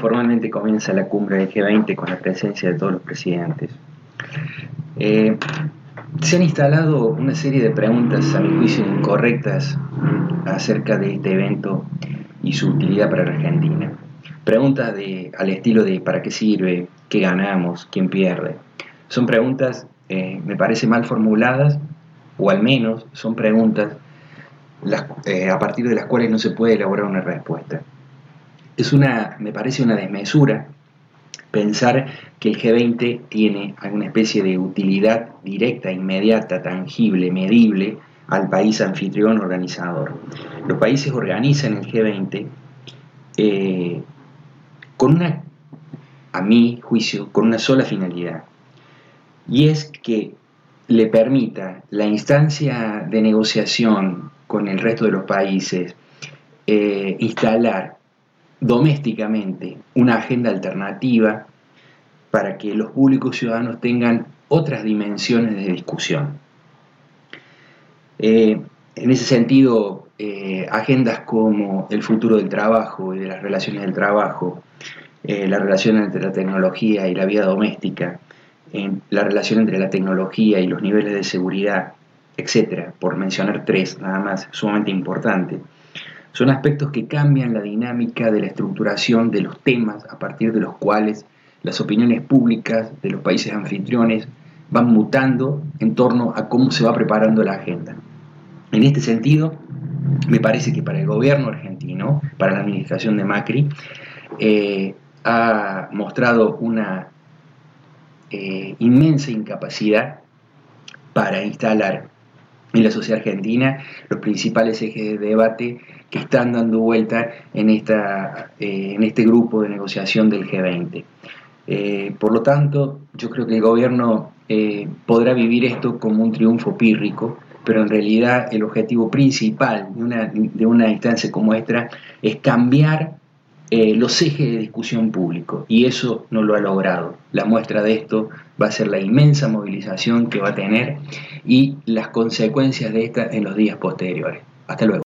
Formalmente comienza la cumbre del G20 con la presencia de todos los presidentes. Eh, se han instalado una serie de preguntas, a mi juicio, incorrectas acerca de este evento y su utilidad para la Argentina. Preguntas al estilo de ¿para qué sirve? ¿Qué ganamos? ¿Quién pierde? Son preguntas, eh, me parece, mal formuladas, o al menos son preguntas eh, a partir de las cuales no se puede elaborar una respuesta es una, me parece una desmesura pensar que el G20 tiene alguna especie de utilidad directa, inmediata, tangible, medible al país anfitrión organizador. Los países organizan el G20 eh, con una, a mi juicio, con una sola finalidad, y es que le permita la instancia de negociación con el resto de los países eh, instalar domésticamente una agenda alternativa para que los públicos ciudadanos tengan otras dimensiones de discusión. Eh, en ese sentido, eh, agendas como el futuro del trabajo y de las relaciones del trabajo, eh, la relación entre la tecnología y la vida doméstica, la relación entre la tecnología y los niveles de seguridad, etcétera, por mencionar tres nada más, sumamente importante son aspectos que cambian la dinámica de la estructuración de los temas a partir de los cuales las opiniones públicas de los países anfitriones van mutando en torno a cómo se va preparando la agenda. En este sentido, me parece que para el gobierno argentino, para la administración de Macri, eh, ha mostrado una eh, inmensa incapacidad para instalar en la sociedad argentina los principales ejes de debate que están dando vuelta en, esta, eh, en este grupo de negociación del G20. Eh, por lo tanto, yo creo que el gobierno eh, podrá vivir esto como un triunfo pírrico, pero en realidad el objetivo principal de una, de una instancia como esta es cambiar los ejes de discusión público y eso no lo ha logrado. La muestra de esto va a ser la inmensa movilización que va a tener y las consecuencias de esta en los días posteriores. Hasta luego.